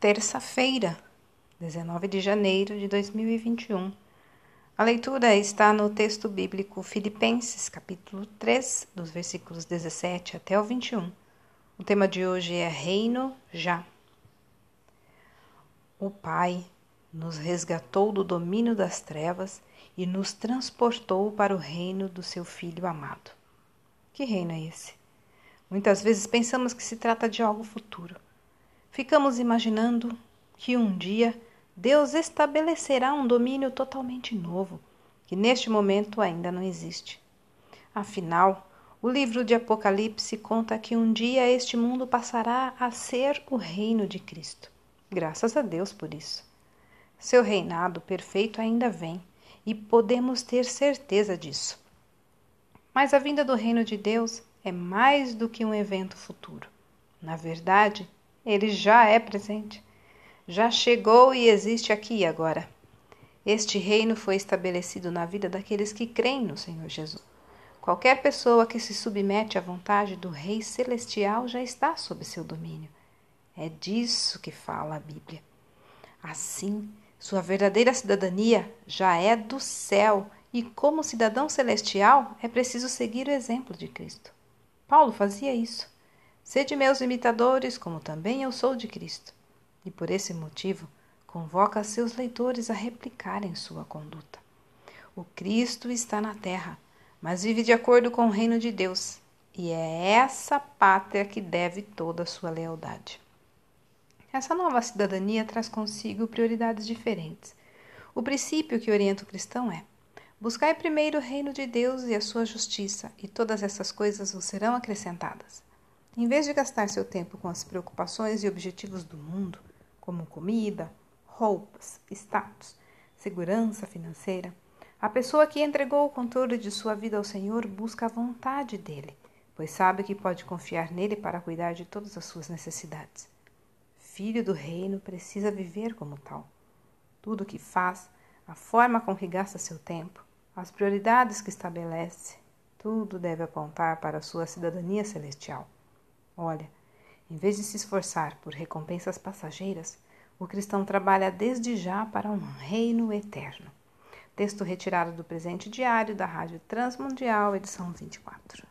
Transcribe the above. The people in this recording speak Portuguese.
terça-feira, 19 de janeiro de 2021. A leitura está no texto bíblico Filipenses, capítulo 3, dos versículos 17 até o 21. O tema de hoje é Reino já. O Pai nos resgatou do domínio das trevas e nos transportou para o reino do seu Filho amado. Que reino é esse? Muitas vezes pensamos que se trata de algo futuro ficamos imaginando que um dia Deus estabelecerá um domínio totalmente novo, que neste momento ainda não existe. Afinal, o livro de Apocalipse conta que um dia este mundo passará a ser o reino de Cristo. Graças a Deus por isso. Seu reinado perfeito ainda vem e podemos ter certeza disso. Mas a vinda do reino de Deus é mais do que um evento futuro. Na verdade, ele já é presente. Já chegou e existe aqui e agora. Este reino foi estabelecido na vida daqueles que creem no Senhor Jesus. Qualquer pessoa que se submete à vontade do Rei Celestial já está sob seu domínio. É disso que fala a Bíblia. Assim, sua verdadeira cidadania já é do céu e, como cidadão celestial, é preciso seguir o exemplo de Cristo. Paulo fazia isso. Sede meus imitadores, como também eu sou de Cristo. E por esse motivo, convoca seus leitores a replicarem sua conduta. O Cristo está na terra, mas vive de acordo com o reino de Deus, e é essa pátria que deve toda a sua lealdade. Essa nova cidadania traz consigo prioridades diferentes. O princípio que orienta o cristão é: buscai primeiro o reino de Deus e a sua justiça, e todas essas coisas vos serão acrescentadas. Em vez de gastar seu tempo com as preocupações e objetivos do mundo, como comida, roupas, status, segurança financeira, a pessoa que entregou o controle de sua vida ao Senhor busca a vontade dele, pois sabe que pode confiar nele para cuidar de todas as suas necessidades. Filho do reino precisa viver como tal. Tudo o que faz, a forma com que gasta seu tempo, as prioridades que estabelece, tudo deve apontar para a sua cidadania celestial. Olha, em vez de se esforçar por recompensas passageiras, o cristão trabalha desde já para um reino eterno. Texto retirado do presente diário da Rádio Transmundial, edição 24.